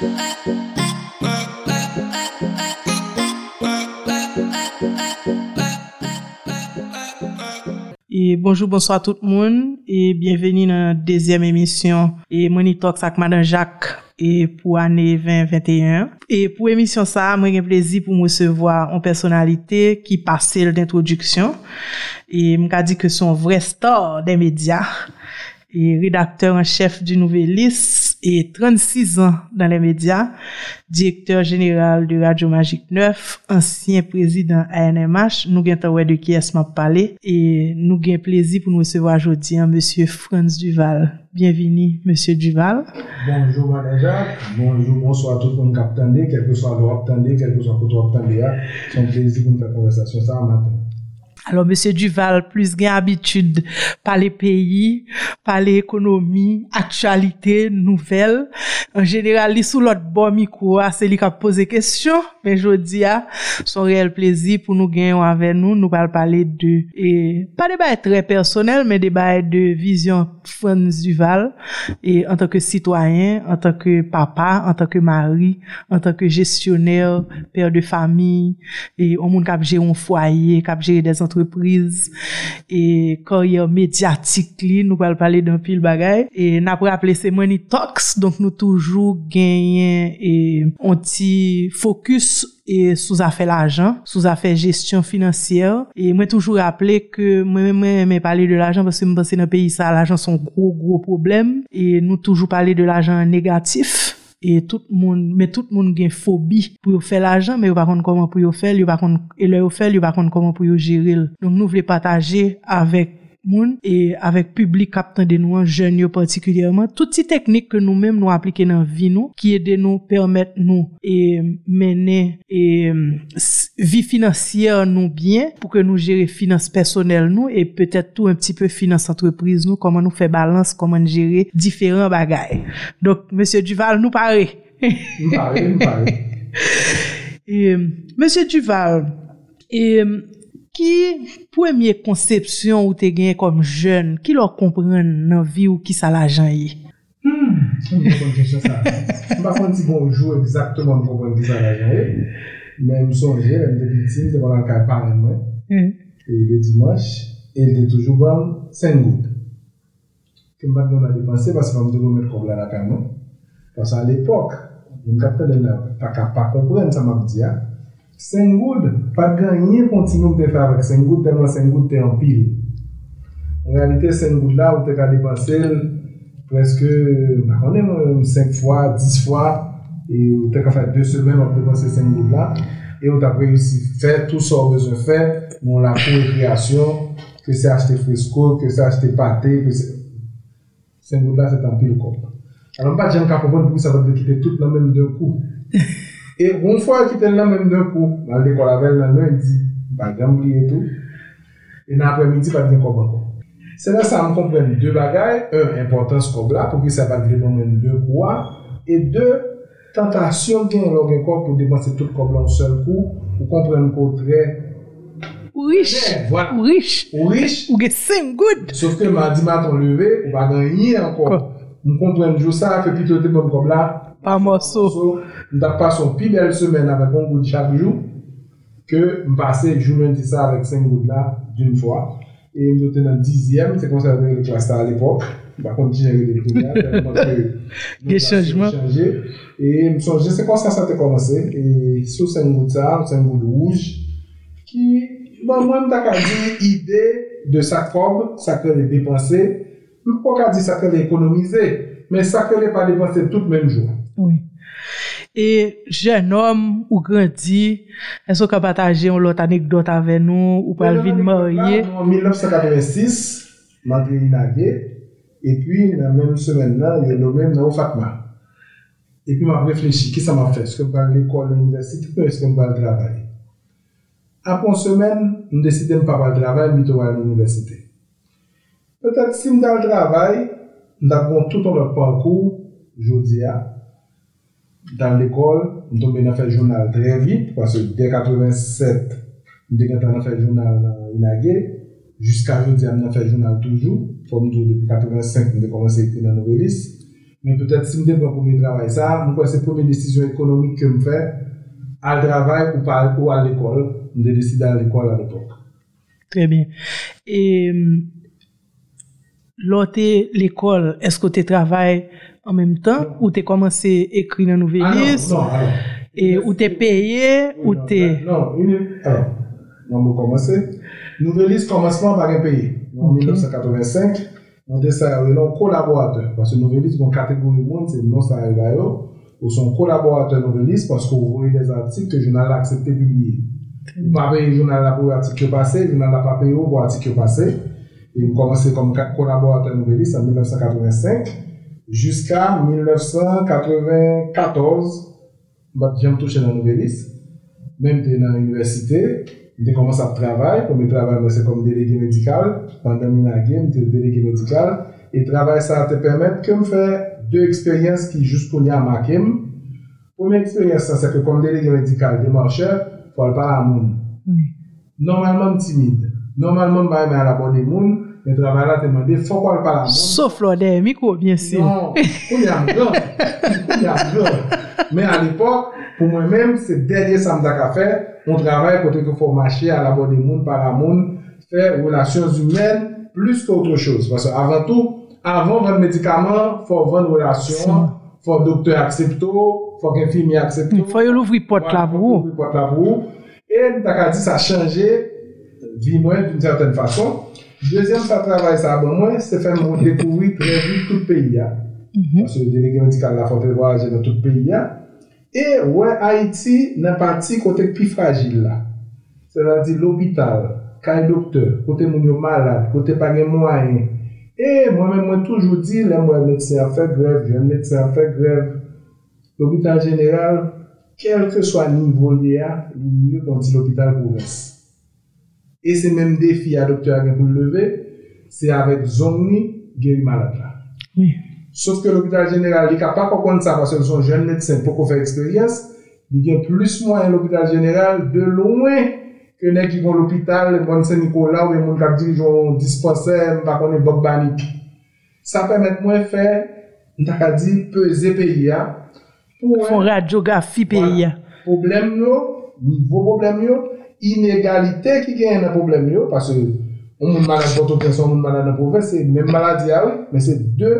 Et bonjour, bonsoir tout moun et bienveni nan dezyem emisyon et Monitox ak Madan Jacques et pou ane 2021. Et e pou emisyon sa, mwen gen plezi pou mwen sevoa an personalite ki pase l d'introduksyon et mwen ka di ke son vre star den media et redakteur an chef du Nouvelis et 36 ans dans les médias, directeur général de Radio Magique 9, ancien président ANMH, nous avons de qui est parler et nous avons plaisir pour nous recevoir aujourd'hui monsieur Franz Duval. Bienvenue, monsieur Duval. Bonjour, madame Jacques. Bonjour, bonsoir à tout le monde qui attendait, quel que soit l'heure quel que soit le temps attendez. C'est un plaisir pour nous faire conversation ça matin. Alors, Monsieur Duval, plus gain habitude par les pays, par l'économie, actualité, nouvelles. En général, li sous l'autre bon micro, c'est lui qui a posé question. Mais je dis, son réel plaisir pour nous gagner avec nous, nous allons parler de, et pas des bails très personnels, mais des bails de vision Franz Duval, et en tant que citoyen, en tant que papa, en tant que mari, en tant que gestionnaire, père de famille, et au monde qui a géré un foyer, qui a géré des entreprise. Et carrière médiatique li nous allons parler d'un pile bagay et n'a pas appelé c'est Money Talks. Donc nous toujours gagner et on focus et sous affaire l'argent, sous affaire gestion financière. Et moi toujours rappeler que moi même parler de l'argent parce que penser dans pays ça l'argent sont gros gros problème. Et nous toujours parler de l'argent négatif et tout le monde mais tout le monde a une phobie pour faire l'argent mais pas contre comment pour faire il pas et le faire il pas comment pour gérer. Donc nous voulons partager avec moun et avec public captant de nous jeunes particulièrement toutes ces techniques que nous mêmes nous appliquer dans vie nous qui aident nous permettre nous et mener et vie financière nous bien pour que nous gérer finances personnelles nous et peut-être tout un petit peu finance entreprise nous comment nous faire balance comment gérer différents bagages donc monsieur Duval nous paraît nous paraît nous paraît et monsieur Duval et Ki premye konsepsyon ou te genye kom jen, ki lor kompren nan vi ou ki sa la jan yi? Hmm, mwen kon kèche sa. Mwen kon ti bonjou exactement mwen kon ki sa la jan yi, Men mwen sonje, mwen de bitim, te ban an kaj paran mwen. Hmm. E le dimanche, e de toujou ban sen gout. Ke mwen kon la depanse, pas mwen te kon met kon la la kan mwen. Pas an l'epok, mwen kapte den la, pa ka pa kompren sa mwen di ya. Sengoud, pa ganyen kontinou te fè avèk Sengoud, tenwa Sengoud te anpil. En realite, Sengoud la, ou te ka depanse, preske, bakone, 5 fwa, 10 fwa, ou te ka fè 2 semen, ou te depanse Sengoud la, e ou ta preyousi fè, tout sa ou bezon fè, moun la pou e kreasyon, ke se achete fresko, ke se achete pate, ke se... Sengoud la, se tanpil kop. Anon pa jen kapopon, pou sa va dekite tout nan men de kou. E goun fwa ki ten nan menm den pou, nan de dekol lavel nan lè, di, bagan mli etou, e nan apre midi pa den kob bako. Se nan sa m kompren de bagay, un, importans kob bla, pou ki sa pa gri nan menm den kou a, e de, tentasyon gen lor gen kob pou demanse tout kob blan sèl kou, pou kompren kou tre, Ou riche, ou voilà. riche, ou riche, ou ge sen goud. Sof ke mandi mat on leve, ou bagan yi an anko. m konpren jou sa, fe pitote pou m kom la, pa moso. m tak pason pi bel semen avèk an gout chak jou, ke m pase jounen ti sa avèk sen gout la, d'un fwa, e m noten an dizyem, se konserve le klasta al epok, ba konti jenye de kou ya, telman chanjman, e m sonje se konserve sa te komanse, e sou sen gout sa, sen gout rouj, ki, m mwen tak a di ide de sa kob, sa ke le depanse, Mpo ka di sa ke le ekonomize, men sa ke le pa depanse tout menjou. Oui. E jen om ou grandi, en so ka pataje yon lot anekdot ave nou ou pal vin marye. En 1986, mandri inage, e pi nan men semen nan, yon nomen nan ou Fatma. E pi man reflechi, ki sa man fe? Eske m pal l'ekol, l'universite, ou eske m pal travay? Apon semen, m deside m pa pal travay, mi to wal l'universite. Peut-être si je vais au travail, je vais tout dans parcours, je dis, dan l'ekol, m tombe nan fè jounal drè vit, pwase dè 87, m dek nan fè jounal nan inage, jiska joun di an nan fè jounal toujou, fòm tou depi 85, m dek komanse ekri nan novelis, Men petèt si mde pou mwen travay sa, mwen kwa se pweme desisyon ekonomik ke mwen fè, al travay ou al l'ekol, mwen de deside al l'ekol al epok. Trè bè. E lò te l'ekol, esko te travay an mèm tan, ou te komanse ekri nan nouvelis? Ah non, non, non. E ou te peye, ou te... Non, non, nan mwen komanse. Nouvelis komanseman bagen peye. En 1985, On te sa yon kolaboratèr. Pase nouvelis yon kategori moun, se non sa yon bayo. Ou son kolaboratèr nouvelis, paske ou voye des artik ke jounal la aksepte publiye. Ou pa veye jounal la pou artik yo pase, jounal la pa peye ou pou artik yo pase. E yon komanse kom kolaboratèr nouvelis an 1985. Juska 1994, bat jem touche nan nouvelis. Mem te nan universite. Mwen te komanse ap travay, pou mwen travay mwen se kom delege medikal, pandan mwen a gen, mwen te delege medikal, e travay sa te permette ke mwen fè de eksperyans ki jous pou nye amakem. Pou mwen eksperyans sa se ke kom delege medikal de manche, fòl pa la moun. Normalman timide. Normalman mwen mwen a la bon de le travay la te mande, fok wale pala moun. Sof lò de mikou, bien si. Non, kou yam glan, kou yam glan. Men an epok, pou mwen men, se denye sam da ka fe, moun travay kote ke fò mache ala bon de moun, pala moun, fe relasyon zumen, plus ke outre chos. Vase avan tou, avan ven medikaman, fò ven relasyon, fò doktor aksepto, fò gen film aksepto. Fò yo louvri pot la vou. Louvri pot la vou. E, mwen ta ka di, sa chanje vi mwen d'une certaine fason. Dezyen sa travay sa ban mwen, se fè moun dekouvri previ tout peyi ya. Monsye delege medikal la fote voyaje nan tout peyi ya. E wè Haiti nan pati kote pi fragil la. Se la di l'opital, kaj doktor, kote moun yo malade, kote pa gen mwayen. E mwen mwen mwen toujou di, lè mwen medisyen a fè grev, jen medisyen a fè grev. L'opital general, kelke swa nivou li ya, li mwen konti l'opital kou res. E se menm defi a doktor gen pou leve, se avèk zon ni geri malade la. Oui. Sof ke l'hôpital general li ka pa kokon sa, pasè son jen medsen pou kon fè eksperyans, li gen plus mwen l'hôpital general de louen ke nek ki kon l'hôpital, mwen se Nikola ou mwen kap dirijon disponsèm, pa konen bok banik. Sa pèmèt mwen fè, mwen tak a di, peze peyi ya. Fon radiografi peyi ya. Problem yo, nivou problem yo, inegalite ki gen nan problem yo, parce ou moun malade Port-au-Prince, moun malade nan province, se men malade ya ou, men se de,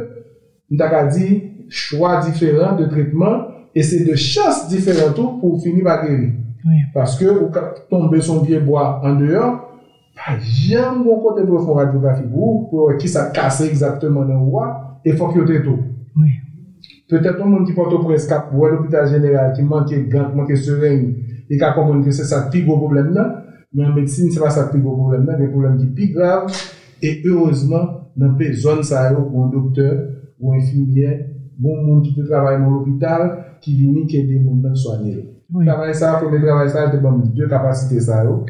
nou tak a di, chwa diferent de tretman, e se de chas diferent ou pou fini ba geri. Oui. Parce que ou tombe son vieboa an deyon, pa jem moun kote pou fon radiografi ou, pou ki sa kase exactement nan ou a, e fok yo te tou. Oui. Petè ton moun ki poto preskap, kap, ou an l'hôpital général, ki manke gant, manke sereng, seren, e ka kompon ki se sa pi go problem nan, men medsine se pa sa pi go problem nan, gen problem ki pi grav, e heurezman nan pe zon sa yo pou un doktor, ou enfimye, bon moun ki te travaye moun l'opital, ki vini ke de moun nan soanye. Travaye sa, pou de travaye sa, te bom de kapasite sa yo,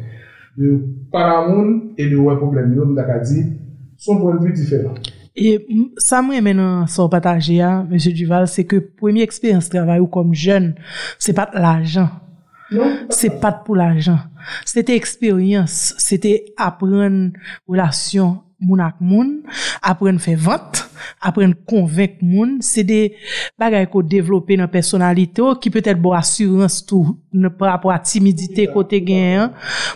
de para moun, e de wè problem yo, mdaka di, son pou l'vite diferent. E sa mwen menan son pataje ya, M. Duval, se ke pwemi eksperyans travaye ou kom jen, se pat l'ajan. Se pat pou l'ajan. Se te eksperyans, se te apren relasyon moun ak moun, apren fe vant, apren konvek moun, se de bagay ko devlope nan personalite ou ki peutet bo asurans tou nan prapwa timidite kote gen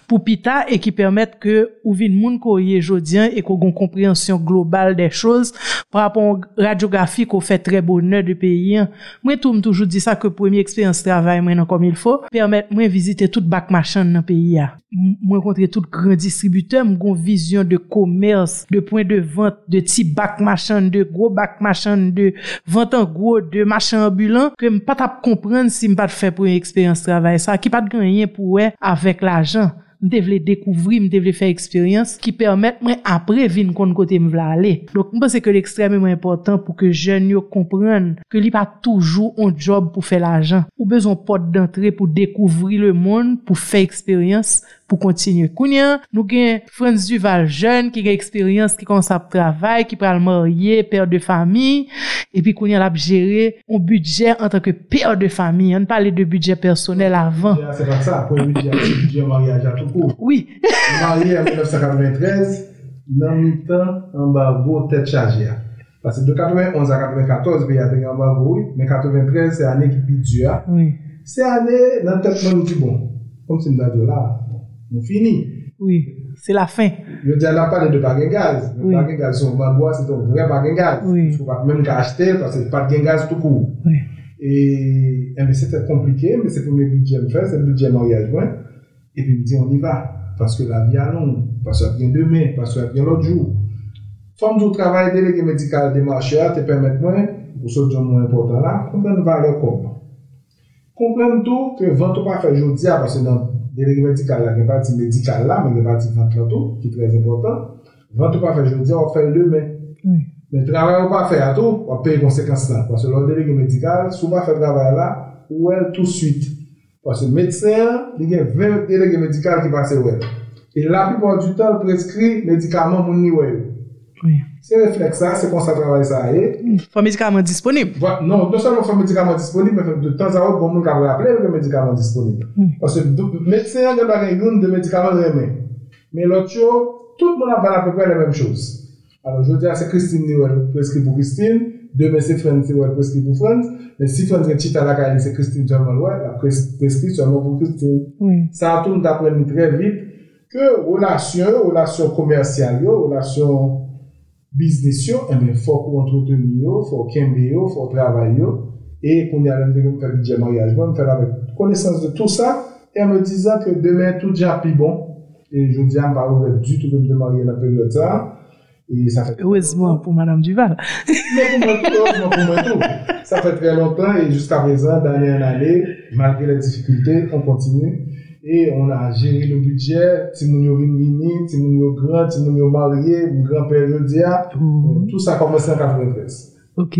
pou pita e ki permette ke ou vin moun ko ye jodien e ko gon komprensyon global de chouz prapwa radiografi ko fe tre boner de peyi. Mwen tou m toujou di sa ke premi eksperyans travay mwen nan kom il fo, permette mwen vizite tout bak machan nan peyi ya. Mwen kontre tout gran distributeur, mwen gon vizyon de komers, puissance de points de vente, de petits bacs machin, de gros bacs machin, de vente en gros, de machin ambulant, que je ne pas comprendre si je ne pas faire pour une expérience travail. Ça qui pas de gagner pour ouais avec l'argent. Te vle dekouvri, m te vle fè eksperyans ki pèrmèt mwen apre vin kon kote m vle ale. Donk m pò se ke l'ekstremè mwen important pou ke jen yo komprenn ke li pa toujou on job pou fè l'ajan. Ou bezon pot d'antre pou dekouvri le moun, pou fè eksperyans, pou kontinye. Kounyen, nou gen Frans Duval jen ki gen eksperyans ki konsap travay, ki pral morye, pèr de fami, epi kounyen la ap jere ou budget an tanke pèr de fami. An pale de budget personel avan. Se pa sa, pou budget, budget mariage a tout Oui. Marié en 1993, nan mi tan, an ba go tèt chajè. Parce que de 91 à 94, il y a des embargo, mais 93, c'est l'année qui pit dur. Oui. C'est l'année, dans le tête, on dit bon, comme c'est une là, on finit. Oui. C'est la fin. Je dis, on a parlé de baguette gaz. Le Oui. baguette gaz, c'est un embargo, c'est un vrai baguette gaz. Oui. Il faut pas même qu'à acheter parce que pas de gaz tout court. Oui. Et, eh bien, c'était compliqué, mais c'est le premier budget que je fais, c'est le budget mariage. moi. et puis me dit on y va, parce que la vie est longue, parce qu'elle vient demain, parce qu'elle vient l'autre jour. Femme du travail délégué médical des marchés, te permet moi, pour ce qui est moins important là, comprendre valeur comme. Comprendre tout que vente pas fait aujourd'hui, ah, parce que dans délégué médical là, il y a une partie médicale là, mais il y a une partie vente là tout, qui est très important. Vente pas fait aujourd'hui, on fait demain. Oui. Mais travail ou pas fait à tout, on paye conséquences là. Parce que le délégué médical, souvent fait travail là, ou elle tout de suite. Pwase medsen, li gen 20 delege medikal ki pase wè. E la pipon du tan preskri medikaman moun ni wè yo. Oui. Se refleks sa, se kon sa travay sa e. Fwa medikaman disponib. Non, non salman fwa medikaman disponib, men fwa de tan sa wè bon moun ka wè aple, fwa medikaman disponib. Pwase medsen gen bagen yon de medikaman remè. Men lot yo, tout moun apan apèpè le mèm chouz. Alors, jodi a se Christine ni wèl preski pou Christine, demè se Frans ni wèl preski pou Frans, men si Frans gen chita la ka li se Christine chanman wèl, la preski chanman pou Christine. Oui. Sa atoun tapwen ni tre vit ke relasyon, relasyon komersyal yo, relasyon biznis yo, eh eme fòk ou entreten yo, fòk kembe yo, fòk travay yo, e koun yalèm de gen fèk diye maryajman, fèk la konesans de tout sa, e me dizan ke demè tout diya pi bon, e jodi a mba wèl du tout de marye la periode sa, et ça fait Heureusement pour Madame Duval. mais pour moi, tout, heureusement pour moi, tout. Ça fait très longtemps et jusqu'à présent, d'année en année, malgré les difficultés, on continue. Et on a géré le budget, si nous sommes vini, si nous sommes grands, si nous sommes mariés, mon grand-père, ah, Mhm. tout ça a commencé en 93. Ok.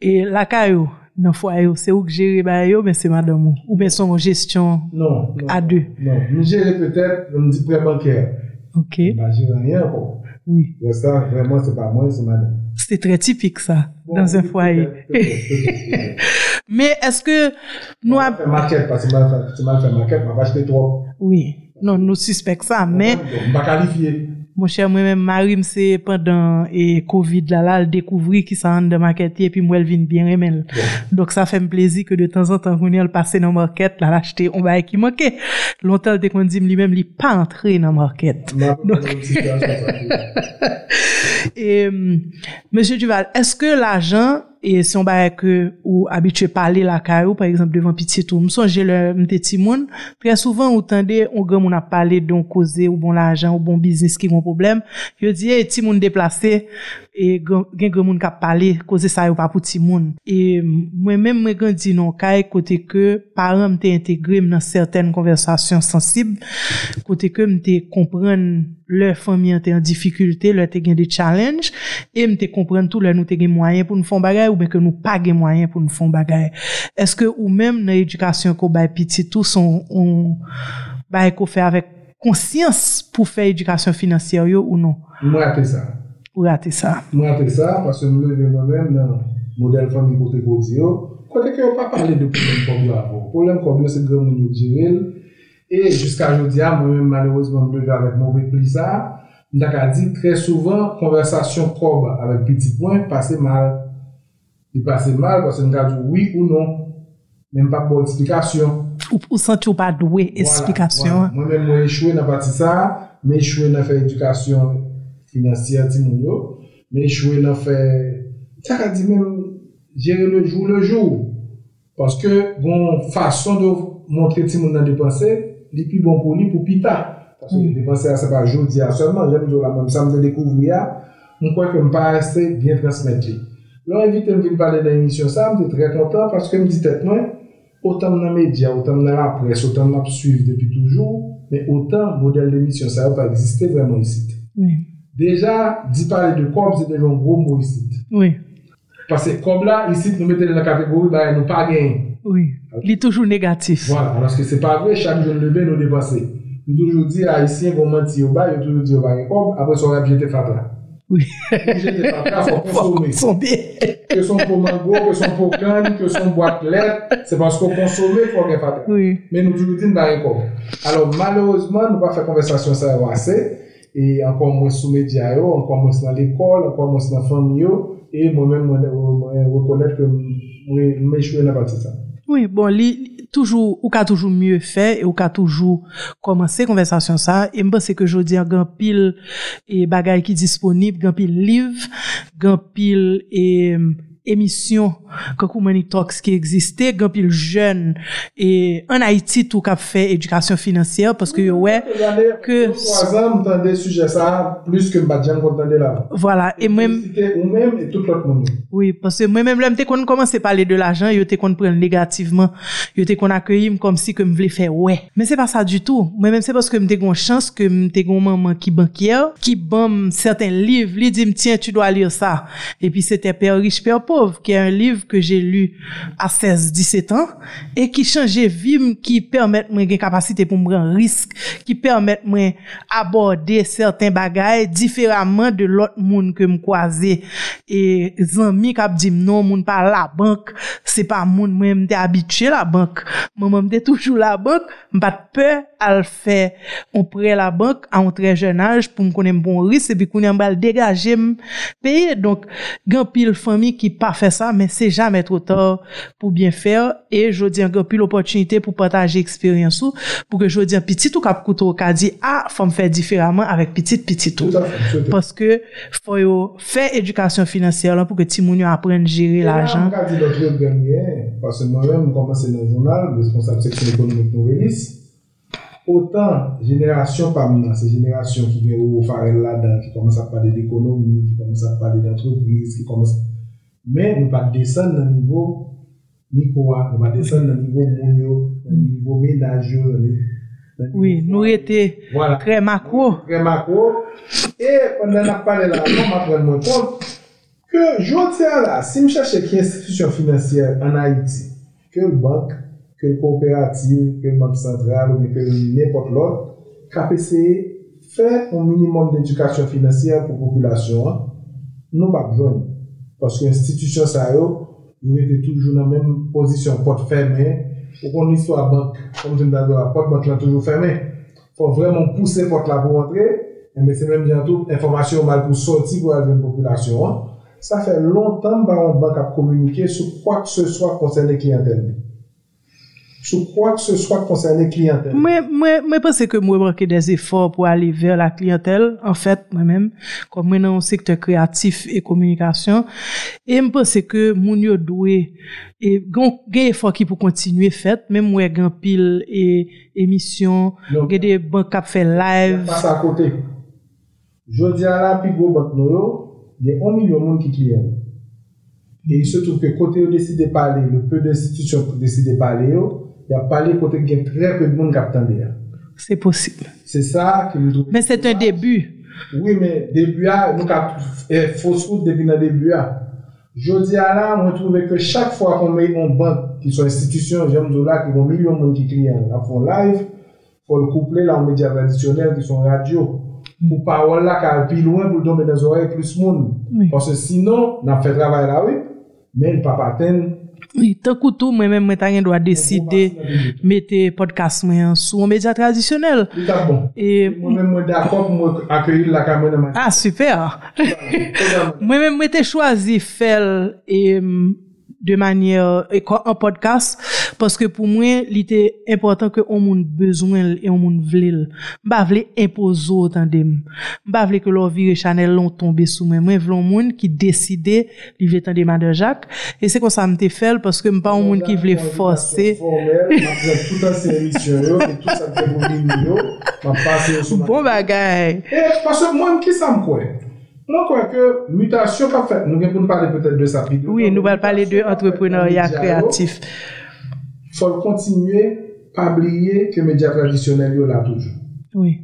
Et la caillou, dans le foyer, c'est où que gérer ba yo, mais c'est madame ou. Ou bien son gestion Non, non. à deux? Non, nous gérons peut-être, on dit prêt bancaire. Ok. N'a géré rien encore. Oui. Mais ça, vraiment, c'est pas moi, c'est madame. C'est très typique ça, Bon, dans un foyer. Mais est-ce que nous On a... faire maquette, parce que c'est mal fait- fait maquette, on va acheter trop. Oui. Non, nous suspectons ça, mais On va qualifier. Mon cher moi-même, Marim, c'est pendant et Covid là, là, elle découvrit qui s'en de market et puis moi, elle vient bien remel. Donc ça fait un plaisir que de temps en temps, on y passer dans market, là, l'acheter, on va qui manquait. Longtemps, dès qu'on dit lui-même, il pas entré dans market. Comme ça. Et, hum, Monsieur Duval, est-ce que l'argent, et si on va que, ou habitué parler la caillou, par exemple, devant petit tout, me songe le ti moun, très souvent, ou tendez, on grand moun a parlé d'un causé, ou bon l'argent, ou bon business qui ont problème, je dis, ti moun déplacé, et gen grand moun qui a parlé, causé ça, ou pas pour ti moun. Et, hum, moi-même, moi, grandi non caille, côté que, parents m'te intégré dans certaines conversations sensibles, côté que m'te comprendre lè fòmi an te an difikultè, lè te gen de challenge, e m te kompren tout lè nou te gen mwayen pou nou fon bagay, ou ben ke nou pa gen mwayen pou nou fon bagay. Eske ou mèm nan edukasyon ko bay piti tou son, on, bay ko fè avèk konsyans pou fè edukasyon finansyè yo ou non? Mwen apè sa. Mwen apè sa. Mwen apè sa, pasè mwen lè mwen mèm nan model fòmi kote kote yo, kote ki yo pa pale de problem kote yo avon. Problem kote yo se gen moun yo direl, E jiska jodi a, mwen men malerouzman mwen leve avèk mouve plisa, mwen tak a di, tre souvan, konversasyon prob avèk piti pwen, pase mal. Di pase mal, pase mwen ka di oui ou non. Men pa pou eksplikasyon. Ou santi ou pa dwe eksplikasyon. Mwen men mwen echwe nan pati sa, mwen echwe nan fè edukasyon finansyen ti moun yo, mwen echwe nan fè, tak a di men, jere le jou le jou. Paske, bon, fason do montre ti moun nan depanse, li plus bon pour lui, pour pita. Parce que Mm. dépenser, c'est pas jodi à seulement, j'aime dire la même, ça me découvrir, on croit que me pas assez bien transmettre. Là, invité me venir parler de l'émission, ça, me très content parce que me dit tête moi, autant dans les médias, autant dans la presse, autant m'a suivre depuis toujours, mais autant modèle d'émission, ça n'a pas existé vraiment ici. Oui. Déjà, dit parler de corps, c'est déjà un gros mot ici. Oui. Parce que comme là, ici, nous mettons dans la catégorie, bah, nous pas gagné. Oui. Il est toujours négatif. Voilà, alors que c'est pas vrai, chaque jour levé, nous dépenser. Nous toujours dit, haïtiens vont mentir au bas, ils toujours dit au bas, après, son rêve, j'étais fatra. Oui. J'étais fatra, faut consommer. Que son pot mango, que son pot canne, que son boîte lettre, c'est parce qu'on consomme, faut qu'il fatra. Oui. mais nous toujours disons pas encore. Alors malheureusement, nous pas faire conversation ça va assez et encore moins sous médias, encore moins dans l'école, encore moins dans la famille, et moi-même, moi, reconnaître que je suis dans partie ça. Oui, bon, li, toujours, ou ka toujours mieux fait, et ou ka toujours commencer conversation ça, et pense que je gan pile, et bagay qui disponible, gan pile livre, pile, et, émission Kakou Money Talks qui existait, grand pile jeune et en Haïti tout cap fait éducation financière parce que ouais que trois ans des sujets ça plus que là. Voilà et même ou même et tout l'autre monde. Oui, parce que moi même là quand on commence à parler de l'argent, yo te qu'on prend négativement, yo te qu'on accueille comme si que me voulais faire ouais. Mais c'est pas ça du tout. Moi même c'est parce que me une chance que me une maman qui banquière qui bam certains livres, lui dit tiens tu dois lire ça. Et puis c'était Père riche père pauvre Pauvre, qui est un livre que j'ai lu à 16-17 ans et qui changeait vie, qui permet moi une capacité pour me prendre risque, qui permet moi aborder certains bagages différemment de l'autre monde que me croiser. Et amis qui dit non, monde pas la banque, c'est pas monde moi m'étais habitué la banque. Moi m'étais toujours la banque, pas peur à le faire. On prêt la banque à un très jeune âge pour me connaître bon risque et puis qu'on va le dégager payer. Donc, grand pile famille qui pa fè sa, men se jamè tro tor pou bien fèr, e jodi an gopi l'opportunite pou pataje eksperyansou, pou ke jodi an pitit ou kap koutou ka di, a, ah, fòm fè diferaman avèk pitit pitit ou. Paske fò yo fè edukasyon finansyè lan pou ke ti moun yo apren jiri l'ajan. E la, mwen ka di lòt lòt ganyè, pasè mwen mè mwen komanse nan jounal, responsable seksyon ekonomik nou venis, Otan, jenerasyon pa mounan, se jenerasyon ki gen ou farel la dan, ki komanse a pade de ekonomi, ki komanse a pade de antreprise, ki komanse men nou pa desen nan nivou mikowa, nou pa desen nan nivou moun yo, nan nivou menaj yo, nan nivou... Oui, nou rete kre makwo. Kre makwo. E, pandan ap pale la, nan ma pren mwen kont, ke joti an la, si m chache ki institusyon finansyer an Haiti, ke l bank, ke l kooperative, ke l bank sentral, ou ke l nepot lot, KPC fè un minimum d'edukasyon finansyer pou populasyon, nou pa bjoni. Parce que l'institution, ça nous était toujours dans la même position, porte fermée. Ou qu'on histoire banque, comme je me disais, la porte banque est toujours fermée. Il faut vraiment pousser la porte là pour entrer. Mais c'est même bientôt information mal pour sortir pour la jeune population. Hein. Ça fait longtemps que la banque a communiqué sur quoi que ce soit concernant sou kwa k se swa konserne kliyantel? Mwen pense ke mwen manke des efor pou ale ver la kliyantel, an en fèt fait, mwen men, kon mwen nan sektor kreatif e komunikasyon, e mwen pense ke moun yo dwe e gen efor ki pou kontinue fèt, men mwen gen pil e emisyon, gen de bank ap fè live. Pas a kote. Jodi a la pi go bot nou yo, gen 1 milyon moun ki kliyantel. E se trouve ke kote yo deside pale, le peu d'institutyon deside pale yo, ya pale kote gen trep e moun kap tande ya. Se posible. Se sa ki nou... Men se te debu. Oui, men debu ya, nou kap foskout debi nan debu ya. Jodi a la, mwen trouve ke chak fwa kon me yon bank ki son institusyon, jem do la ki yon milyon moun ki kliyan. La fon live, fon kouple la ou media tradisyonel ki son radio. Mou parol la ka pi louen pou do men den zorey plus moun. Pwase sinon, nan fe travay la we, men l pa paten tan koutou mwen men mwen tan gen do a deside mette podcast mwen sou an media tradisyonel. Mwen men mwen de akop mwen akyeyi la kamen nan man. Ah, super! Mwen men mwen te chwazi fel e... de manière en podcast parce que pour moi il était important que on monde besoin et on monde vle pas vle imposer tandem pas vle que leur vire Chanel long tomber sous moi moi un monde qui décidait veut tendre Madame Jacques et c'est comme ça me fait parce que pas un monde qui voulait forcer bon bagay parce que moi qui ça me quoi non, quoi que mutation pas faite. Nous allons parler peut-être de ça. Oui, nous allons parler de entrepreneuriat créatif. Faut continuer, pas oublier que les médias traditionnels sont là toujours. Oui.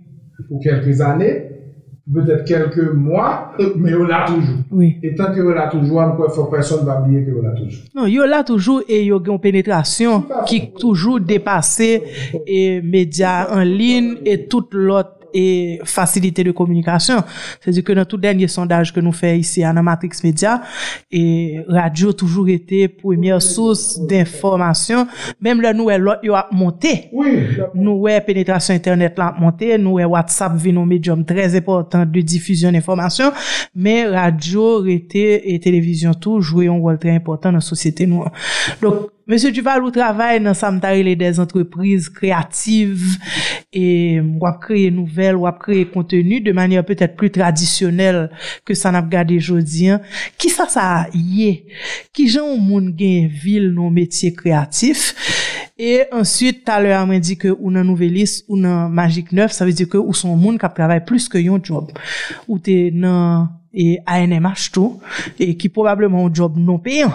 Pour quelques années, peut-être quelques mois, mais on là toujours. Oui. Et tant que on là toujours, il faut personne ne va oublier que on là toujours. Non, il là toujours et y a une pénétration qui toujours dépassé et médias en ligne et toute l'autre et facilité de communication. C'est-à-dire que dans tout dernier sondage que nous faisons ici à Matrix Media, et radio toujours été première source d'information. Même le nouvel il a monté. Nous, pénétration Internet a monté. Nous, WhatsApp vit un médium très important de diffusion d'information. Mais radio, été et télévision tout joué un rôle très important dans la société. Nous. Donc, Monsie Duval ou travay nan samtare le des entreprise kreativ e wap kreye nouvel, wap kreye kontenu de manye peut-et plus tradisyonel ke san ap gade jodien. Ki sa sa ye? Ki jan ou moun gen vil nou metye kreatif? E answit taler a mwen di ke ou nan nouvelis, ou nan magik neuf, sa ve di ke ou son moun kap travay plus ke yon job. Ou te nan... et ANMH tout, et qui probablement un job non payant,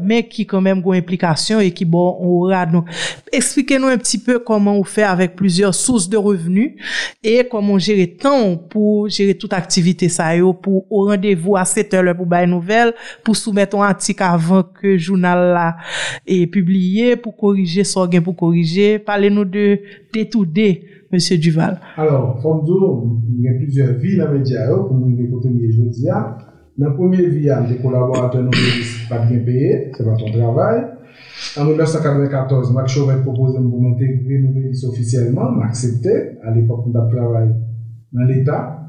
mais qui quand même une implication et qui bon, aura donc. Expliquez-nous un petit peu comment on fait avec plusieurs sources de revenus et comment gérer temps pour gérer toute activité ça pour au rendez-vous à 7 heures pour bailler nouvelle, pour soumettre un article avant que le journal là est publié, pour corriger ce pour corriger. Parlez-nous de D2D Monsieur Duval. Alors, comme il y a plusieurs vies dans les médias pour nous écouter aujourd'hui. Dans la première vie, a des collaborateurs non pas bien payés, c'est pas ton travail. En 1994, Mac Chauvet proposé de m'intégrer Nouvelliste officiellement, m'a accepté à l'époque où je travaillé dans l'État.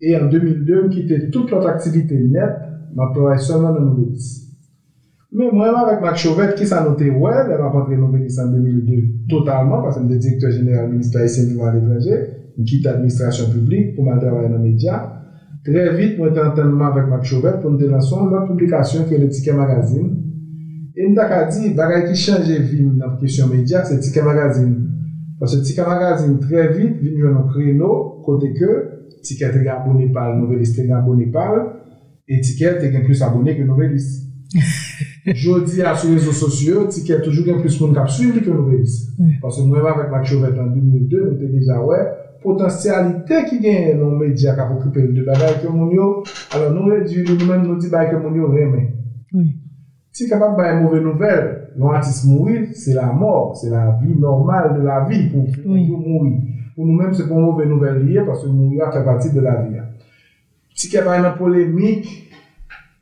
Et en 2002, j'ai quitté toute l'autre activité nette, m'a travaillé seulement dans Men mwen mwen vek Mak Chauvet ki sa note wè, lè mwen patre Nobelis an 2002 totalman, pasen de direktor jeneral minister esen vivan l'étranger, mwen kit administrasyon publik pou mwen travay nan media. Trè vit mwen te antenman vek Mak Chauvet pou mwen denasyon mwen publikasyon ki le Tike Magazine. E mwen tak a di, bagay ki chanje vim nan kisyon media, se Tike Magazine. Pasen Tike Magazine trè vit, vin jwen an kreno, kote ke, Tike te gen abonè pal, Nobelis te gen abonè pal, e Tike te gen plus abonè ke Nobelis. Jodi a sou rezo sosyo, ti ke toujou gen plus moun kap suiv li ke nou reyis. Pase mwen va vek Mak Chauvet an 2002, nou te deja wè, potensyalite ki gen nou media kap okupe de bagay ke moun yo, alo nou redu, nou men nou di bagay ke moun yo remen. Ti kapap baye mouve nouvel, nou atis mouri, se la mor, se la vi normal de la vi pou mouri. Pou nou men se pou mouve nouvel liye, pase mouri a fè pati de la vi. Ti kapay nan polemik,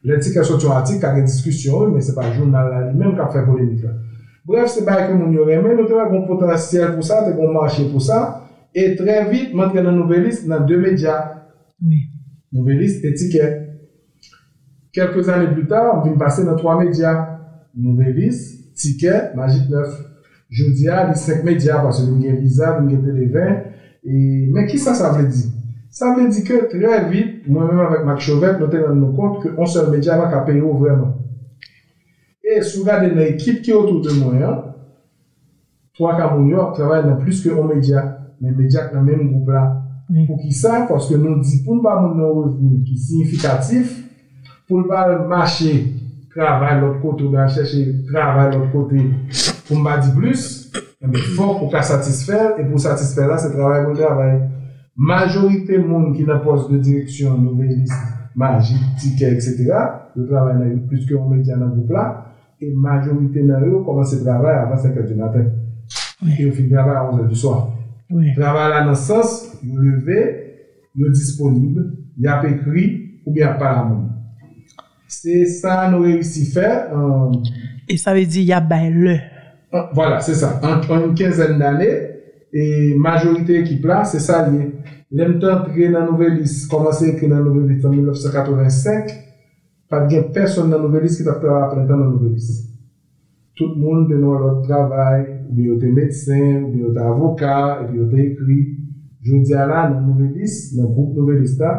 L'article est un article qui a une discussion, mais ce n'est pas le journal lui-même qui a fait polémique. Bref, c'est pas que nous mais nous avons un potentiel pour ça, nous avons marché pour ça. Et très vite, nous avons une nouvelle liste dans deux médias. Oui. Et ticket. Quelques années plus tard, on vient passer dans trois médias. Nouvelle liste, ticket, Magique 9. Je dis à les cinq médias parce que nous avons Visa, nous avons Télé Mais qui ça, ça veut dire? Sa mwen di ke trè vit, mwen mèm avèk Mak Chauvet, nou ten nan nou kont ke on se media va ka peyo vreman. E sou gade nan ekip ki otou de mwen, 3 kamoun yo travay nan plus ke on media, men media nan mèm goup la. Mm. Pou ki sa, paske nou di pou mba moun nan reveni ki signifikatif, pou mba mache travay lòt kote, ou mba chèche travay lòt kote, pou mba di plus, eh mwen fòk pou ka satisfèl, e pou satisfèl la se travay moun travay. Majorité monde qui n'a poste de direction, nouvelliste, magique, ticket, etc., le travail n'a plus que un média dans le groupe là, et majorité n'a eu commencé à travailler avant 5 h du matin. Et au final, travail à 11 h du soir. Oui. Travail là dans ce sens, il levé, il est disponible, il a écrit, ou bien pas la monde. C'est ça nous réussi à faire. Euh, et ça veut dire, il y a ben le. Voilà, c'est ça. En, une quinzaine d'années, e majorite ekip la, se sa liye. Lem tan pre nan nouvelis, komanse ekre nan nouvelis an 1985, pa gen person nan nouvelis ki ta fta aprentan nan nouvelis. Tout moun tenon lor travay, ou bi yo te medsen, ou bi yo te avoka, ou bi yo te ekri. Joudi ala nan nouvelis, nan group nouvelis ta,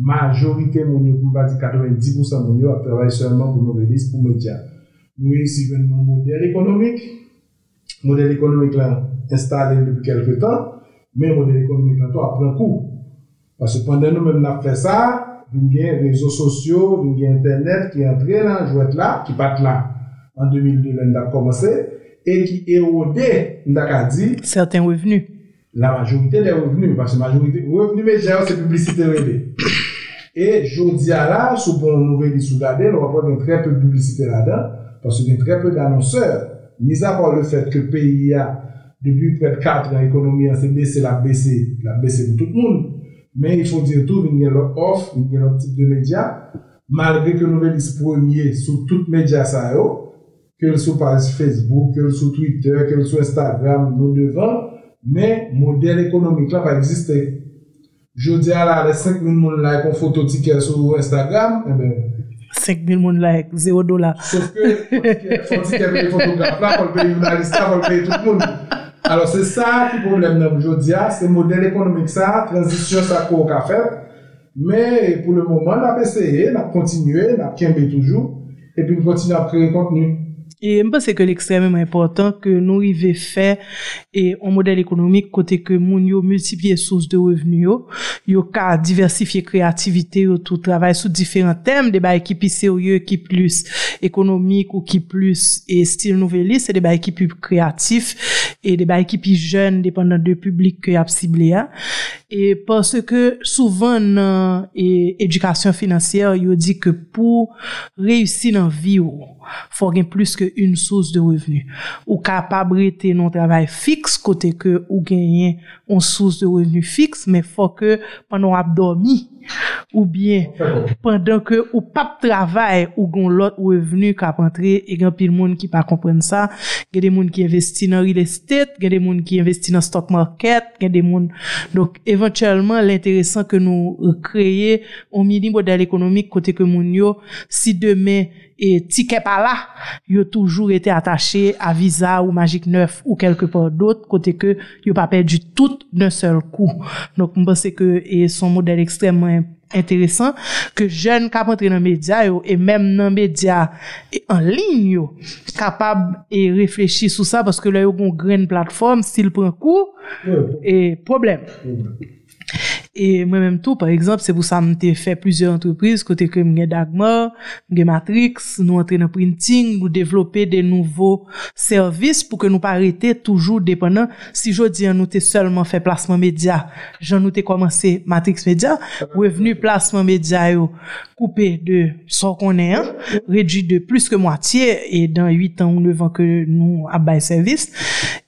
majorite moun yo pou ba di 90% moun yo ap travay seman pou nouvelis pou medya. Nou e si ven moun model ekonomik, model ekonomik la, installé depuis quelques temps, mais le modèle économique là, toi, prend coup. Parce que pendant nous même avons fait ça, il y a les réseaux sociaux, il y a Internet qui est entré dans jouet là, qui bat là. En 2002, on a commencé, et qui érodait, on a dit, certains revenus. La majorité des revenus, parce que la majorité, revenus médias, c'est publicité relais. Et je dis à là, sous bon nouvelle sous garder, on va avoir très peu de publicité là-dedans, parce qu'il y a très peu d'annonceurs mis à part le fait que le pays a Depi prè 4 an ekonomi an se bese la bese, la bese pou tout moun. Men y fò dire tout, vin gen lò off, vin gen lò tip de media, malve ke nou ven lis premier sou tout media sa yo, ke l sou page Facebook, ke l sou Twitter, ke l sou Instagram, nou devan, men model ekonomik la pa existe. Jodi ala, le 5 min moun like on fototike sou Instagram, e ben... 5 min moun like, 0 dola. Sof ke, fototike pe fotograf la, pou l peye jounalista, pou l peye tout moun. Alors se sa ki problem nan boujodia, se model ekonomik sa, transisyon sa kou ka fet, me pou le mouman nan ap eseye, nan ap kontinue, nan ap kenbe toujou, epi nou kontinue ap kreye kontenu. E mpase ke l'ekstremement important ke nou i ve fè e an model ekonomik kote ke moun yo multiplye souz de revenu yo, yo ka diversifiye kreativite yo tou travay sou diferent tem, de bay ki pi serye, ki plus ekonomik ou ki plus e stil nouvelis, se de bay ki pi kreatif, e de bay ki pi jen dependan de publik ki ap sible ya. E parce ke souvan nan edukasyon finansyer yo di ke pou reyusi nan vi yo, fò gen plus ke yon sous de revenu. Ou kapab rete non travay fix, kote ke ou genyen yon sous de revenu fix, men fò ke panon ap dormi, ou bien pendant que ou pas travail ou gon l'autre revenu qui rentrer et grand pile monde qui pas comprendre ça, il a des monde qui investissent dans real estate, il a des monde qui investissent dans stock market, il a des monde donc éventuellement l'intéressant que nous créer un mini modèle économique côté que moun yo si demain et ticket par là, yo toujours été attaché à Visa ou Magic 9 ou quelque part d'autre côté que yo pas perdu tout d'un seul coup. Donc je pense que et son modèle extrêmement intéressant que jeunes cap entrer dans médias et même dans médias en ligne yo capable et réfléchir sur ça parce que là yo une grande plateforme s'il prend coup et problème. Et moi-même tout, par exemple, c'est pour ça que j'ai fait plusieurs entreprises, côté que j'ai Dagmar, j'ai Matrix, nous entrons dans printing, nous développer des nouveaux services pour que nous pas arrêter toujours dépendant. Si je dis, nous t'ai seulement fait placement média, j'en nous t'ai commencé Matrix Média, revenu placement média, coupé de ce qu'on est, hein, réduit de plus que moitié, et dans 8 ans ou 9 ans que nous avons service.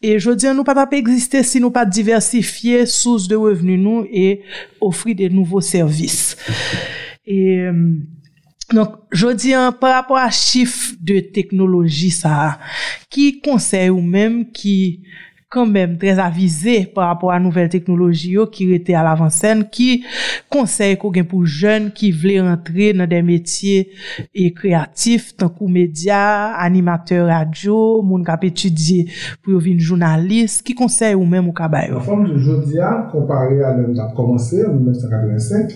Et je dis, nous pas pas exister si nous pas diversifier sources de revenus nous et offrir des nouveaux services. Et euh, donc, je dis par rapport à chiffre de technologie, ça, qui conseille ou même qui quand même très avisé par rapport à nouvelles technologies qui étaient à l'avant-scène, qui conseille qu'on pour jeunes qui veulent rentrer dans des métiers et créatifs, tant que médias, animateurs radio, moun qui étudier pour devenir journaliste, qui conseille ou même au cabaye. En forme de Jodia, comparé à l'homme qui a commencé en 1985,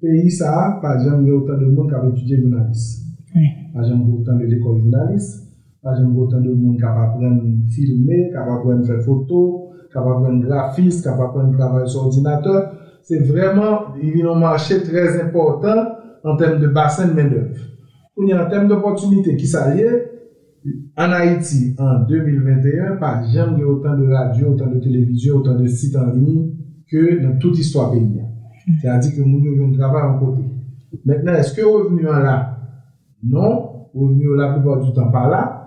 pays ça, par exemple, il y a autant de monde qui a étudié journaliste. Oui. Par exemple, autant de l'école journaliste Par exemple, autant de monde capable de filmer, capable de faire photo, capable de graphiste, capable de travailler sur ordinateur. C'est vraiment, un marché très important en termes de bassin de main-d'œuvre. En termes d'opportunités qui s'allient. En Haïti, en 2021, pas jamais autant de radio, autant de télévision, autant de sites en ligne que dans toute l'histoire pays. C'est-à-dire que nous devons travailler en côté. Maintenant, est-ce que revenu en là? Non. Revenu la plupart du temps pas là.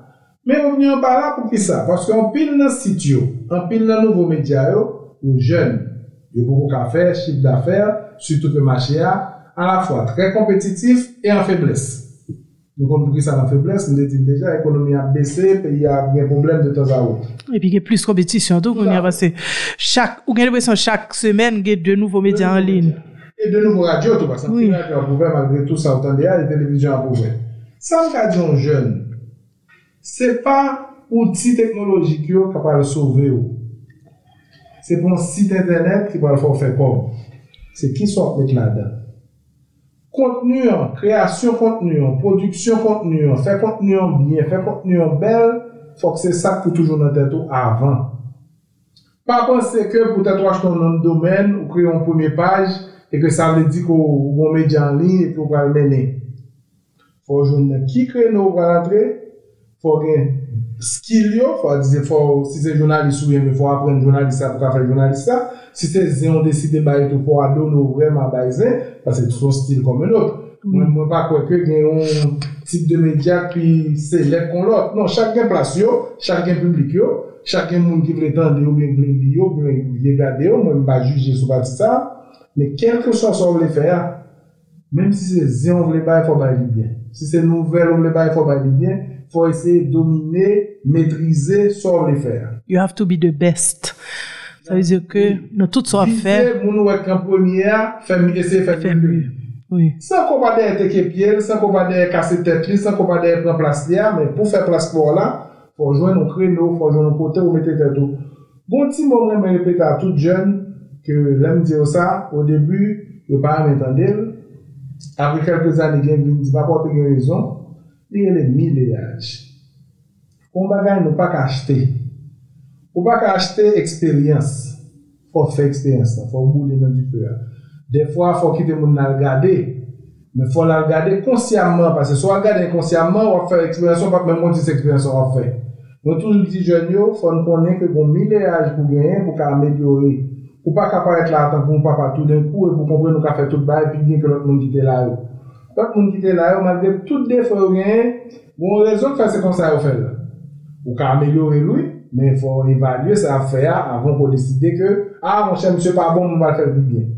Men ou veni an ba la pou ki sa? Paske an pil nan sit yo, an pil nan nouvo medya yo, yo jen, yo pou kou ka fè, chif da fè, sütou ke machè ya, an la fwa, trè kompetitif, e an febles. Nou kon pou ki sa an febles, nou deti deja, ekonomi a bese, pe y a gen problem de toz a ou. E pi gen plus kompetisyon, tou kon y avase, ou gen depresyon chak semen gen de nouvo medya an lin. E de nouvo radyo tou, pasan ki radyo an pouve, malgré tout sa otan de de televizyon an pouve. San radyon jen, se pa outi teknolojik yo kapal souve yo. Se pon sit internet ki pal fò fè kom. Se ki sot met la dan. Kontenu Kontenyon, kreasyon kontenu kontenyon, produksyon kontenu kontenyon, fè kontenu kontenyon byen, fè kontenu kontenyon bel, fòk se sa pou toujou nan tètou avan. Pa pense ke pou tètou achton nan domen ou kre yon pwemye paj e ke sa vle di ko ou bon mè diyan li e pou pral mènen. Fò joun nan ki kre nou pral antre, fò gen skill yo, fò a dize fò, si se jounalist ou yon fò apren jounalist sa, pou ka fè jounalist sa, si se zè yon deside baye tou fò a don ou vreman baye zè, pa se sou stil kon men lot. Mwen mwen pa kweke gen yon tip de media pi se lek kon lot. Non, chak gen plas yo, chak gen publik yo, chak gen moun ki vle vletande yo, gen vle li yo, gen vle gade yo, mwen mba juje sou pati sa, men kelke so sa vle fè ya, menm si se zè yon vle baye fò baye li bien, si se nouvel vle baye fò baye li bien, faut essayer de dominer, maîtriser, savoir les faire. You have to be the best. Ça veut dire que oui. nous tout savoir faire. Dise, moun wèk an première, fèm, essayer fèm mieux. mieux. Oui. San kon pa deye teke pye, san kon pa deye kase tet li, san kon pa deye pren plas li a, men pou fè plas pou la, pou jwen nou kreno, pou jwen nou kote ou mette te tou. Bon ti moun mwen mwen repete a tout jen, ke lèm diyo sa, ou debu, yo pa mwen tendel, apri kelke zan li gen, di pa pou api gen rezon, li ele milyaj. Kon bagay nou pa ka achete. Ou pa ka achete eksperyans. Fò fè eksperyans nan, fò boulè nan di pè. De fwa fò ki te moun nan gade, men fò nan gade konsyaman, pase sou an gade konsyaman, wap fè eksperyans, wap men moun dis se eksperyans wap fè. Mwen toujou di jen yo, fò nou konen ke bon mileyaj pou genyen pou ka amelyore. Ou pa ka paret la atan pou moun papa tout den kou, e pou konpwen nou ka fè tout bay, pi gen ke lout moun ki te la yo. Pat moun ki te la yo, malde tout defo yo gen, moun rezon fase kon sa yo fè la. Ou ka amelyore lou, men fò evalye sa fè ya avon pou deside ke, a, moun chè msè pa bon, moun va fè bi gen.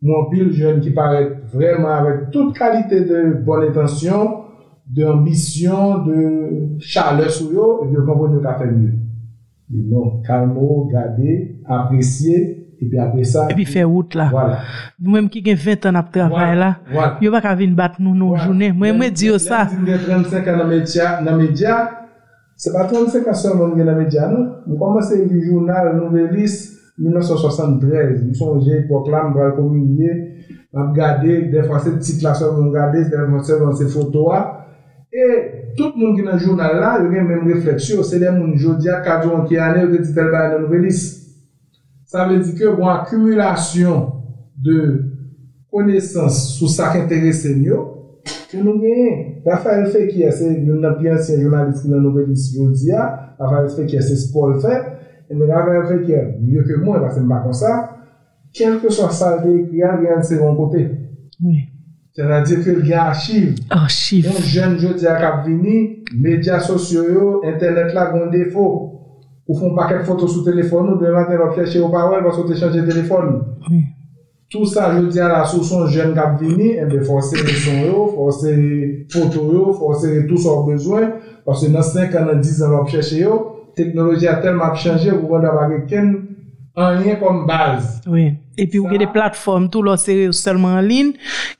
Moun pil jen ki paret vreman avèk tout kalite de bon etansyon, de ambisyon, de chale sou yo, e yo kompon yo ka fè mye. Non, kalmo, gade, apresye, e pi apre sa. E pi fè wout la. Mwen ki gen 20 an ap travay la, yo bak avin bat nou nou jounen. Mwen mwen diyo sa. Mwen gen 35 an nan medya, se pa 35 an son mwen gen nan medya nou. Mwen koman se yon jounal nouvelis, 1973, mi son jè epok la, m bral kominye, m ap gade, defwa se tit la son m gade, defwa se se e, tout moun ki nan jounal la, yo gen men refleksyon, se den moun jodia, an ki ane, yo de ditel baye nan nouvelis. Sa vle di ke bon akumulasyon de konesans sou sak interese yo, ke nou genye. Rafael Fekye, se yon api ansyen jounalist ki nan novelis yon diya, Rafael Fekye se spol fe, e men Rafael Fekye, mye ke mwen, basen mba kon sa, kelke so sa salde kriyan, gen se yon kote. Oui. Se nan di ke gen archiv. Archiv. Yon jen jodi ak ap vini, media sosyo yo, internet la gon defo. Ou fon pakèt foto sou telefon nou, devan te lop fèche yo parwèl, basè te chanje telefon. Oui. Tout sa jodi ala sou son jen kap vini, en de fòse son yo, fòse foto yo, fòse tout son bezwen, basè nan 5 an nan 10 an lop fèche yo, teknoloji a telman chanje, ou wanda wage ken anye kom baz. Oui, epi ou gen de platform tou lò seri ou selman lin,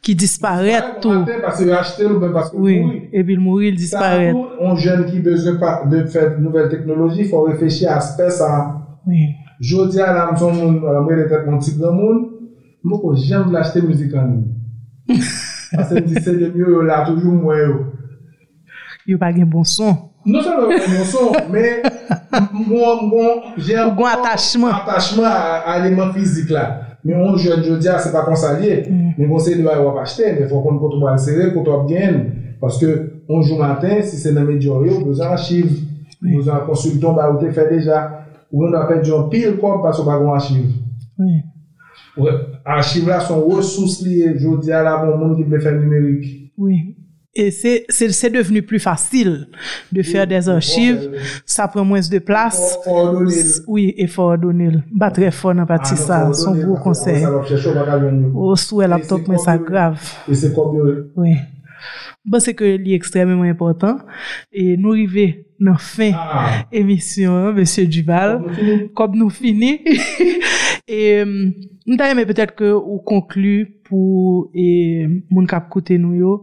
ki disparet tou. Pase ou achete ou ben pase ou mouri. Epi ou mouri, il disparet. Sa tou, on jen ki beze de fè nouvel teknoloji, fò refeshi aspe sa. Oui. Jodi a la mson moun, la mwen etet moun tig nan moun, mwen kon jen vle achete mouzik an ni. Pase mdi se de myo yo la toujou mwen yo. Yo pa gen bon son. Non se mwen gen bon son, men mwen mwen jen mwen atachman a eleman fizik la. Men yon jen jodi a, se pa konsalye. Men konsey de a wap achete, men fon kon kontou wale sere, kontou wap gen. Paske, on jou maten, si se nan medyori, ou bezan achiv. Bezan konsulton ba ou te fe deja. Ou yon apet diyon pil kom pa sou bagon achiv. Achiv la son resous liye jodi a la bon moun ki ple fe numerik. Oui. Et c'est devenu plus facile de faire des archives. Ça prend moins de place. Oui, et faut ordonner. Pas très fort dans partie ça. Son gros conseil. Au souhait laptop, mais ça grave. Et c'est comme Oui. Bon, c'est que l'est extrêmement important. Et nous arrivons dans fin émission, Monsieur Duval. Comme nous finis. Et nous t'aimons peut-être que ou conclut pou e moun kap kote nou yo.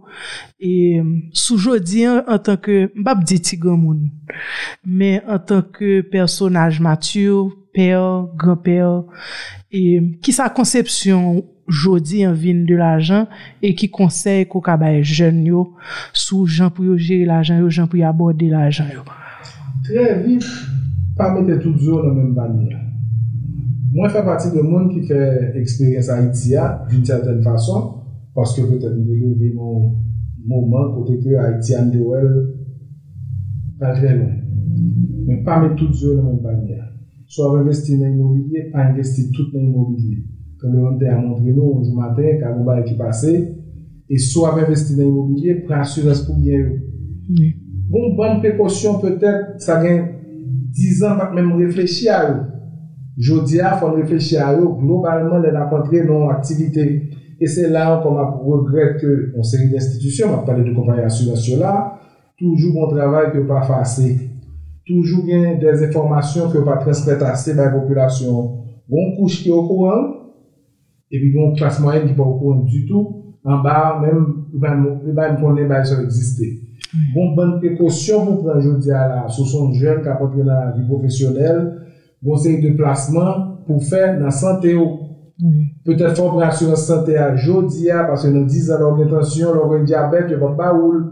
E sou jodi an tanke, mbap di tigran moun, men an tanke personaj matur, per, granper, e ki sa konsepsyon jodi an vin de la jan e ki konsey kou ka baye jen yo sou jan pou yo jiri la jan yo, jan pou yo aborde l'ajan yo. Trè vif, pa mette tout zo nan men banye. Mwen fè pati de moun ki fè eksperyens Haitia d'un certaine fason, paske pwetè mwen deleve moun mouman kote ke Haitia an dewel nan trè loun. Men pa mette tout zo nan men banye. So avè investi nan imobilye, pa investi tout nan imobilye. Kè mwen te a montre nou, jou maten, kè mou ba ekipase, e sou ap investi nan immobilye, pre asurans pou bien. Bon, ban prekosyon, peut-être, sa gen 10 an pat men reflechi a yo. Jodi a, fon reflechi a yo, globalman, lè nan kontre non aktivite. E se la, an kon ap regret ke on seri d'institisyon, ap pale de kompany asurans yo la, toujou bon travay ke pa fase. Toujou gen des informasyon ke pa transpretase bay populasyon. Bon kouch ki yo kouan, e pi yon klas mwen ki pa ou kon du tout, an ba, mèm, yon ba yon konnen ba yon existè. Bon, ban prekosyon pou pran jodi a la, sou son jen ka kapotre la vi profesyonel, bon se yon deplasman pou fè nan sante yo. Petè fò pran sou nan sante a jodi a, pasè nan diz an gen tansyon, lor gen diabet, yon ban ba oul.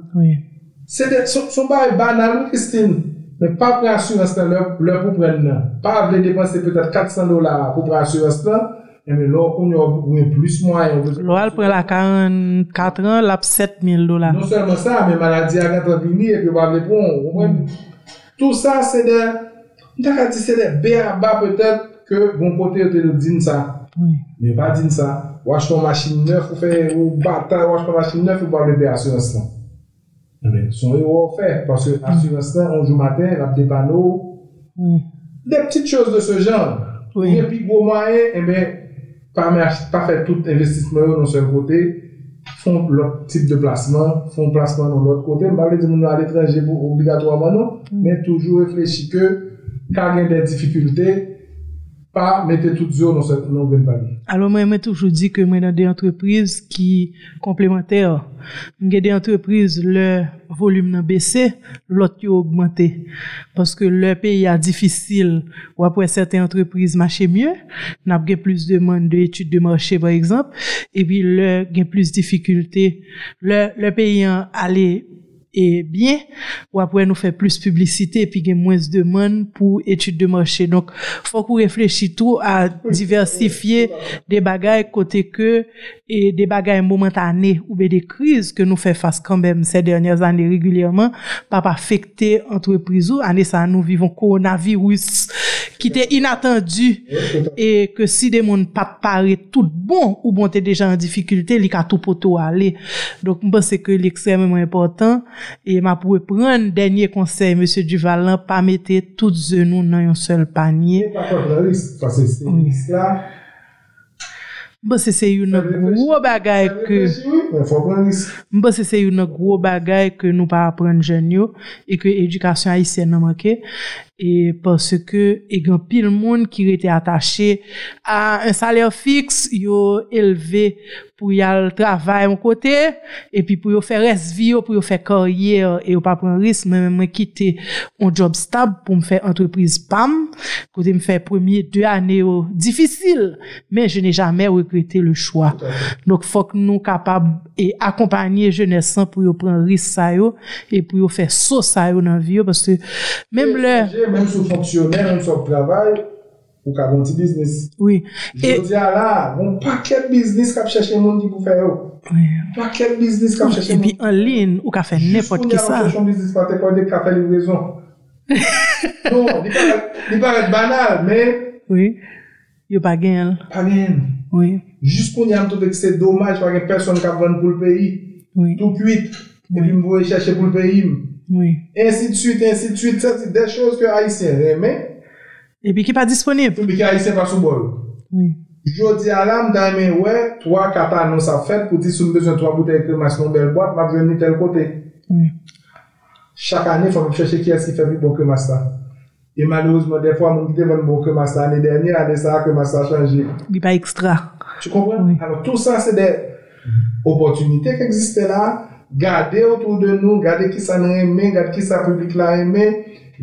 Se de, son ba yon banal ou kristin, men pa pran sou nan sante lor pou pran nan. Pa avle depanse petè 400 dolar pou pran sou nan sante, Eme lò, kon yo wè plus mwen. Lò al pre la 44 an, lap 7000 dola. Non selman sa, men maladi a gata vini, epi wap lepon, mwen. Tout sa, se de, mta di se de be a ba petèp, ke bon kote yo te lo din sa. Oui. Men ba din sa. Wach ton machin neuf, ou fe, ou bata, wach ton machin neuf, ou wap lebe asurans lan. Eme, son yo wap fe, paske asurans lan, anjou maten, lap de pano. Oui. De ptite chos de se jan. Oui. Ou pi gwo mwen, eme, pa, pa fè tout investisme yo nan sèl kote, fon lòt tip de plasman, fon plasman nan lòt kote, mbavle di moun nou al etranje pou obligatoyman nou, men mm. toujou reflechi ke, ka gen de difikultè, pa mette tout zyo nan sèl nan gen bagi. Alò mwen mwen toujou di ke mwen nan de entreprise ki komplementè, mwen gen de entreprise le volume nan bese, lot yo augmente. Paske le peyi a difisil, wapwe sète entreprise mache mye, nap gen plus de man de etude de marche par exemple, epi le gen plus difikulte, le peyi an ale e E bien, ou apre nou fè plus publicite, epi gen mwens deman pou etude de marché. Donk, fòk ou reflechi tou a diversifiye de bagay kote ke e de bagay momentane ou be de kriz ke nou fè fass kambem se dernyaz ane regulyèman, pa pa fèkte entreprizou, Ane sa nou vivon koronavirus ki te inatendu e ke si de moun pat pare tout bon ou bon te deja an difikulte, li ka tou poto ale. Donk, mba se ke li l'ekstrèmèman important E ma pou e pren denye konsey M. Duvalan pa mette tout zenou nan yon sel panye Mba se se yon nan gwo bagay ke Mba se se yon nan gwo bagay ke nou pa apren jenyo E ke edukasyon a nan manke E parce ke e gen pil moun ki rete atache A un saler fix yo elve pou yal travay mwen kote, epi pou yo fè resvi yo, pou yo fè koryer, e yo pa pren ris, mwen mwen kite yon job stab pou mwen fè entreprise PAM, kote mwen fè premier 2 ane yo, difisil, men je ne jamè rekrete le chwa. Nok fòk nou kapab e akompanye jenesan pou yo pren ris sa yo, e pou yo fè so sa yo nan vi yo, parce mèm lè... menm sou fonksyonè, menm sou travay, ou ka gonti biznis. Oui. Je di a la, bon paket biznis kap chèche moun di pou fè yo. Oui. Paket biznis kap chèche moun. E pi an lin, ou ka fè nepot ki sa. Jousou ni a chèche moun biznis pa te kode ka fè livrezon. Non, di paret banal, men. Oui. Yo pa gen. Pa gen. Oui. Jousou ni a mtou dek se domaj pa gen person kap ven pou l'peyi. Oui. Tout kuit. Oui. E pi mvou e chèche pou l'peyi m. Oui. Ensi de suite, ensi de suite. Sè ti de chòs ke Haitien remè. E pi ki pa disponib. E pi ki a yise pa sou bol. Oui. Jodi alam da men wè, 3-4 an nou sa fèt, pou ti sou nou bezon 3 boutei kremas nou bel boat, ma vwen ni tel kote. Oui. Chak ane fò mwen chèche ki eski fè vi bon kremas ta. E malouz mwen defwa mwen gite ven bon kremas ta ane denye, ane sa kremas ta chanji. Bi pa ekstra. Tu kompwen? Oui. Alors tout sa se de opotunite ki egziste la, Gade otou de nou, gade ki sa nan eme, gade ki sa publik la eme,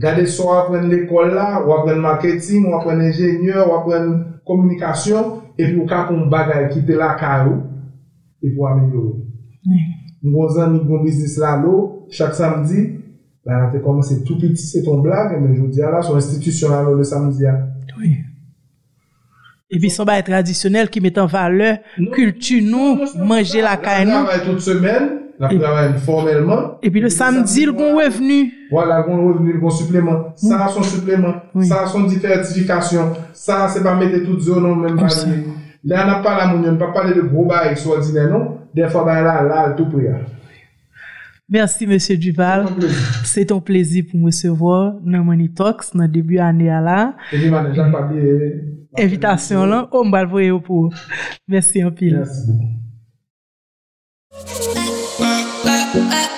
gade so apren l'ekol la, ou apren marketing, ou apren enjenyeur, ou apren komunikasyon, epi ou ka kon bagay ki te la karou, epi ou amen amelyore. Mwen zan mi bon biznis la lo, chak samdi, la te komanse tout piti se ton blag, men joudi ala son institisyon la lo le samdi ya. Oui. E pi son baye tradisyonel ki met an vale, kultu nou, manje la kay nou. La travay tout semen, formellement. Et puis le samedi, le bon revenu. Voilà, le bon revenu, le bon supplément. Ça a son supplément. Ça a son diversification. Ça, c'est pas mettre tout zone non même pas. Là, on n'a pas la monnaie, on ne peut pas parler de gros bail extraordinaire, non. Des fois, bah, là, là, tout prix. Hein. Merci, Monsieur Duval. C'est ton plaisir pour me recevoir dans Money Talks, dans le début de l'année. là. Euh, Invitation là, on va le voir pour. Merci en pile. Bye.